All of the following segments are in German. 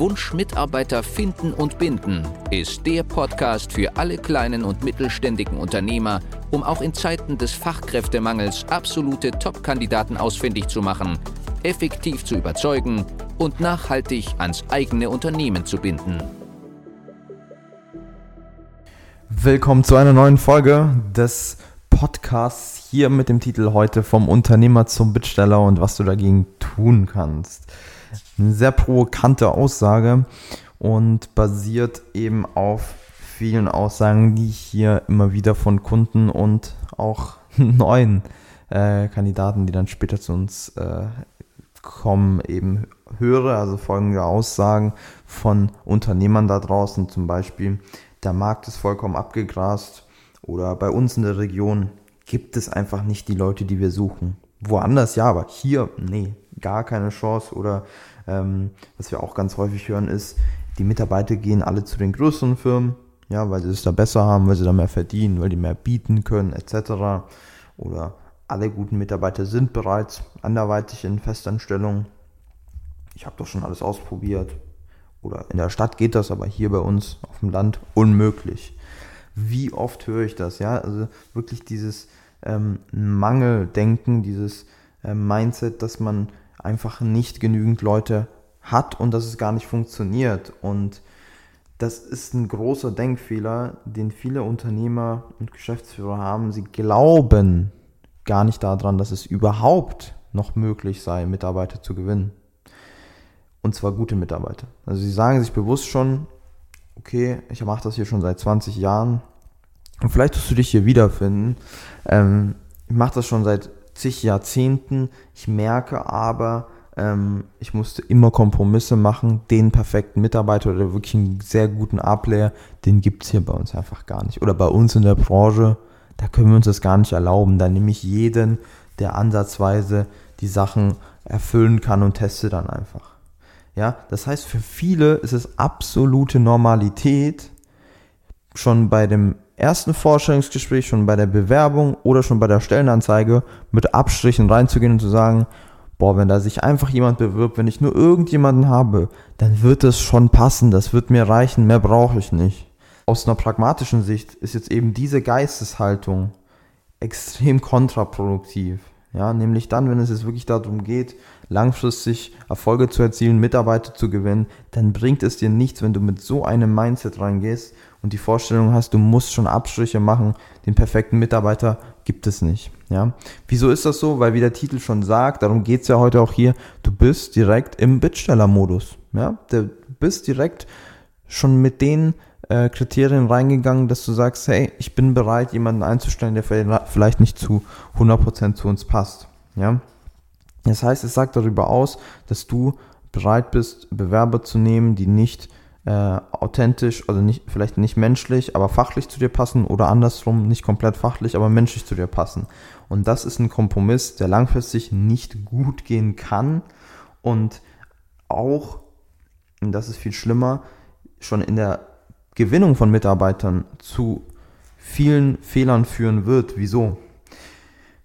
Wunsch Mitarbeiter finden und binden ist der Podcast für alle kleinen und mittelständigen Unternehmer, um auch in Zeiten des Fachkräftemangels absolute Top-Kandidaten ausfindig zu machen, effektiv zu überzeugen und nachhaltig ans eigene Unternehmen zu binden. Willkommen zu einer neuen Folge des Podcasts hier mit dem Titel heute vom Unternehmer zum Bittsteller und was du dagegen tun kannst. Eine sehr provokante Aussage und basiert eben auf vielen Aussagen, die ich hier immer wieder von Kunden und auch neuen äh, Kandidaten, die dann später zu uns äh, kommen, eben höre. Also folgende Aussagen von Unternehmern da draußen, zum Beispiel, der Markt ist vollkommen abgegrast oder bei uns in der Region gibt es einfach nicht die Leute, die wir suchen. Woanders ja, aber hier, nee, gar keine Chance. Oder ähm, was wir auch ganz häufig hören, ist, die Mitarbeiter gehen alle zu den größeren Firmen, ja, weil sie es da besser haben, weil sie da mehr verdienen, weil die mehr bieten können, etc. Oder alle guten Mitarbeiter sind bereits anderweitig in Festanstellung. Ich habe doch schon alles ausprobiert. Oder in der Stadt geht das, aber hier bei uns auf dem Land unmöglich. Wie oft höre ich das? Ja, also wirklich dieses ähm, Mangeldenken, dieses äh, Mindset, dass man einfach nicht genügend Leute hat und dass es gar nicht funktioniert. Und das ist ein großer Denkfehler, den viele Unternehmer und Geschäftsführer haben. Sie glauben gar nicht daran, dass es überhaupt noch möglich sei, Mitarbeiter zu gewinnen. Und zwar gute Mitarbeiter. Also sie sagen sich bewusst schon, okay, ich mache das hier schon seit 20 Jahren. Und vielleicht wirst du dich hier wiederfinden. Ähm, ich mache das schon seit zig Jahrzehnten. Ich merke aber, ähm, ich musste immer Kompromisse machen. Den perfekten Mitarbeiter oder wirklich einen sehr guten A-Player, den gibt es hier bei uns einfach gar nicht. Oder bei uns in der Branche, da können wir uns das gar nicht erlauben. Da nehme ich jeden, der ansatzweise die Sachen erfüllen kann und teste dann einfach. Ja, das heißt, für viele ist es absolute Normalität, schon bei dem ersten Vorstellungsgespräch, schon bei der Bewerbung oder schon bei der Stellenanzeige mit Abstrichen reinzugehen und zu sagen, boah, wenn da sich einfach jemand bewirbt, wenn ich nur irgendjemanden habe, dann wird es schon passen, das wird mir reichen, mehr brauche ich nicht. Aus einer pragmatischen Sicht ist jetzt eben diese Geisteshaltung extrem kontraproduktiv. Ja, nämlich dann, wenn es jetzt wirklich darum geht, langfristig Erfolge zu erzielen, Mitarbeiter zu gewinnen, dann bringt es dir nichts, wenn du mit so einem Mindset reingehst und die Vorstellung hast, du musst schon Abstriche machen, den perfekten Mitarbeiter gibt es nicht. Ja, wieso ist das so? Weil wie der Titel schon sagt, darum geht's ja heute auch hier, du bist direkt im Bittstellermodus. Ja, du bist direkt schon mit den äh, Kriterien reingegangen, dass du sagst, hey, ich bin bereit, jemanden einzustellen, der vielleicht nicht zu 100% zu uns passt. Ja? Das heißt, es sagt darüber aus, dass du bereit bist, Bewerber zu nehmen, die nicht äh, authentisch, also nicht, vielleicht nicht menschlich, aber fachlich zu dir passen oder andersrum, nicht komplett fachlich, aber menschlich zu dir passen. Und das ist ein Kompromiss, der langfristig nicht gut gehen kann und auch, und das ist viel schlimmer, schon in der Gewinnung von Mitarbeitern zu vielen Fehlern führen wird. Wieso?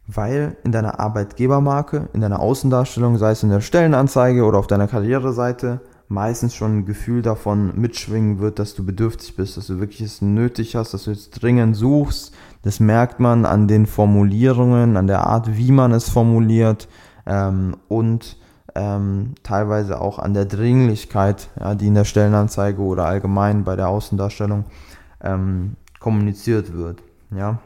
Weil in deiner Arbeitgebermarke, in deiner Außendarstellung, sei es in der Stellenanzeige oder auf deiner Karriereseite, meistens schon ein Gefühl davon mitschwingen wird, dass du bedürftig bist, dass du wirklich es nötig hast, dass du jetzt dringend suchst. Das merkt man an den Formulierungen, an der Art, wie man es formuliert ähm, und ähm, teilweise auch an der Dringlichkeit, ja, die in der Stellenanzeige oder allgemein bei der Außendarstellung ähm, kommuniziert wird. Ja.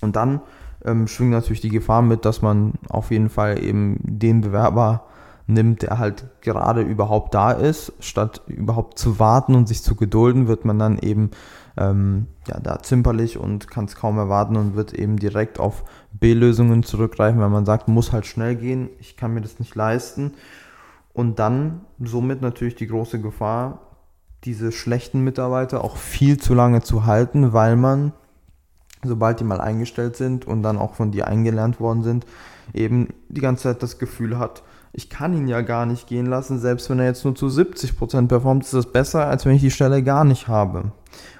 Und dann ähm, schwingt natürlich die Gefahr mit, dass man auf jeden Fall eben den Bewerber nimmt, der halt gerade überhaupt da ist. Statt überhaupt zu warten und sich zu gedulden, wird man dann eben ähm, ja, da zimperlich und kann es kaum erwarten und wird eben direkt auf B-Lösungen zurückgreifen, weil man sagt, muss halt schnell gehen, ich kann mir das nicht leisten. Und dann somit natürlich die große Gefahr, diese schlechten Mitarbeiter auch viel zu lange zu halten, weil man, sobald die mal eingestellt sind und dann auch von dir eingelernt worden sind, eben die ganze Zeit das Gefühl hat, ich kann ihn ja gar nicht gehen lassen, selbst wenn er jetzt nur zu 70% performt, ist das besser, als wenn ich die Stelle gar nicht habe.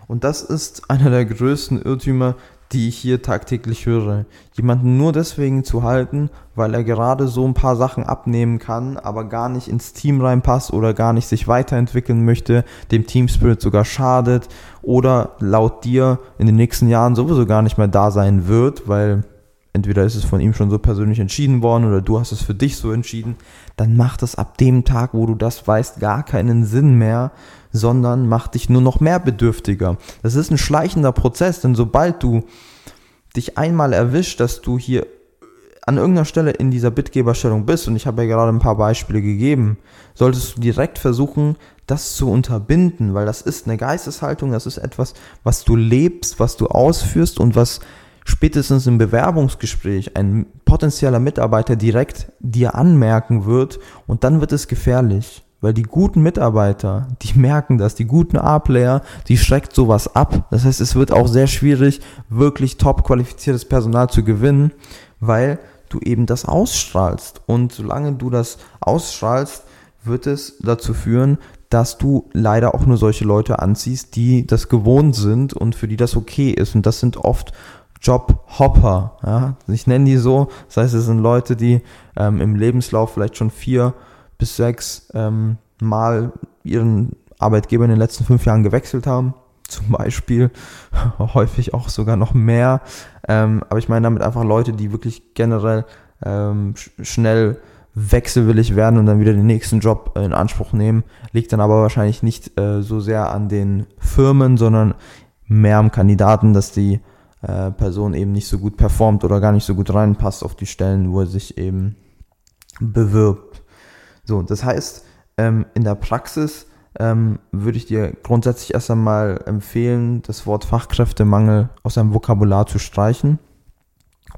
Und das ist einer der größten Irrtümer, die ich hier tagtäglich höre. Jemanden nur deswegen zu halten, weil er gerade so ein paar Sachen abnehmen kann, aber gar nicht ins Team reinpasst oder gar nicht sich weiterentwickeln möchte, dem Team Spirit sogar schadet oder laut dir in den nächsten Jahren sowieso gar nicht mehr da sein wird, weil entweder ist es von ihm schon so persönlich entschieden worden oder du hast es für dich so entschieden, dann macht es ab dem Tag, wo du das weißt, gar keinen Sinn mehr, sondern macht dich nur noch mehr bedürftiger. Das ist ein schleichender Prozess, denn sobald du dich einmal erwischt, dass du hier an irgendeiner Stelle in dieser Bitgeberstellung bist, und ich habe ja gerade ein paar Beispiele gegeben, solltest du direkt versuchen, das zu unterbinden, weil das ist eine Geisteshaltung, das ist etwas, was du lebst, was du ausführst und was spätestens im Bewerbungsgespräch ein potenzieller Mitarbeiter direkt dir anmerken wird und dann wird es gefährlich. Weil die guten Mitarbeiter, die merken das, die guten A-Player, die schreckt sowas ab. Das heißt, es wird auch sehr schwierig, wirklich top qualifiziertes Personal zu gewinnen, weil du eben das ausstrahlst. Und solange du das ausstrahlst, wird es dazu führen, dass du leider auch nur solche Leute anziehst, die das gewohnt sind und für die das okay ist. Und das sind oft Jobhopper. Ja? Ich nenne die so. Das heißt, es sind Leute, die ähm, im Lebenslauf vielleicht schon vier bis sechs ähm, Mal ihren Arbeitgeber in den letzten fünf Jahren gewechselt haben. Zum Beispiel häufig auch sogar noch mehr. Ähm, aber ich meine damit einfach Leute, die wirklich generell ähm, schnell wechselwillig werden und dann wieder den nächsten Job in Anspruch nehmen. Liegt dann aber wahrscheinlich nicht äh, so sehr an den Firmen, sondern mehr am Kandidaten, dass die äh, Person eben nicht so gut performt oder gar nicht so gut reinpasst auf die Stellen, wo er sich eben bewirbt. So, das heißt, ähm, in der Praxis ähm, würde ich dir grundsätzlich erst einmal empfehlen, das Wort Fachkräftemangel aus deinem Vokabular zu streichen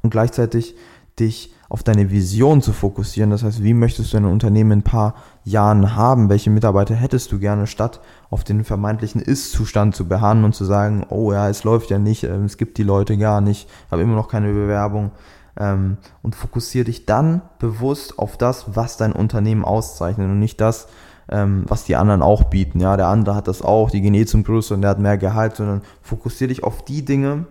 und gleichzeitig dich auf deine Vision zu fokussieren. Das heißt, wie möchtest du ein Unternehmen in ein paar Jahren haben? Welche Mitarbeiter hättest du gerne, statt auf den vermeintlichen Ist-Zustand zu beharren und zu sagen, oh ja, es läuft ja nicht, ähm, es gibt die Leute gar nicht, habe immer noch keine Bewerbung. Ähm, und fokussiere dich dann bewusst auf das, was dein Unternehmen auszeichnet und nicht das, ähm, was die anderen auch bieten. Ja, der andere hat das auch, die gehen eh zum Größeren, der hat mehr Gehalt, sondern fokussiere dich auf die Dinge,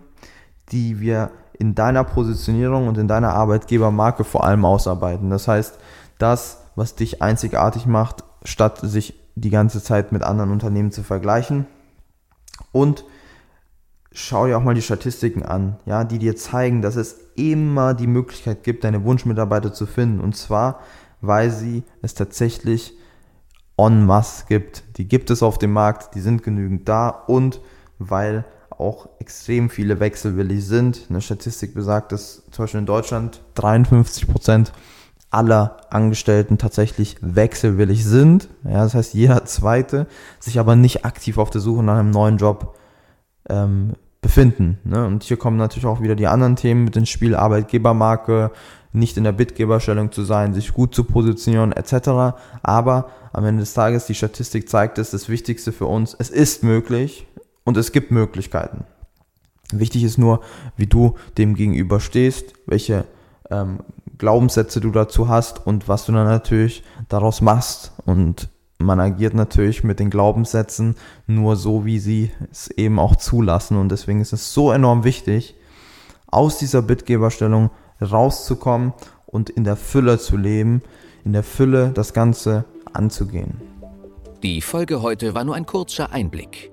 die wir in deiner Positionierung und in deiner Arbeitgebermarke vor allem ausarbeiten. Das heißt, das, was dich einzigartig macht, statt sich die ganze Zeit mit anderen Unternehmen zu vergleichen. Und schau dir auch mal die Statistiken an, ja, die dir zeigen, dass es immer die Möglichkeit gibt, deine Wunschmitarbeiter zu finden. Und zwar, weil sie es tatsächlich en masse gibt. Die gibt es auf dem Markt, die sind genügend da und weil auch extrem viele wechselwillig sind. Eine Statistik besagt, dass zum Beispiel in Deutschland 53 Prozent aller Angestellten tatsächlich wechselwillig sind. Ja, das heißt, jeder zweite sich aber nicht aktiv auf der Suche nach einem neuen Job ähm, befinden. Ne? Und hier kommen natürlich auch wieder die anderen Themen mit dem Spiel, Arbeitgebermarke, nicht in der Bittgeberstellung zu sein, sich gut zu positionieren etc. Aber am Ende des Tages, die Statistik zeigt es, das Wichtigste für uns, es ist möglich, und es gibt Möglichkeiten. Wichtig ist nur, wie du dem gegenüber stehst, welche ähm, Glaubenssätze du dazu hast und was du dann natürlich daraus machst. Und man agiert natürlich mit den Glaubenssätzen nur so, wie sie es eben auch zulassen. Und deswegen ist es so enorm wichtig, aus dieser Bittgeberstellung rauszukommen und in der Fülle zu leben, in der Fülle das Ganze anzugehen. Die Folge heute war nur ein kurzer Einblick.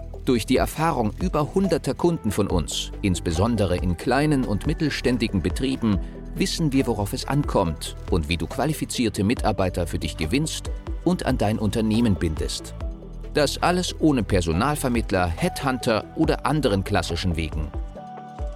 Durch die Erfahrung über hunderter Kunden von uns, insbesondere in kleinen und mittelständigen Betrieben, wissen wir, worauf es ankommt und wie du qualifizierte Mitarbeiter für dich gewinnst und an dein Unternehmen bindest. Das alles ohne Personalvermittler, Headhunter oder anderen klassischen Wegen.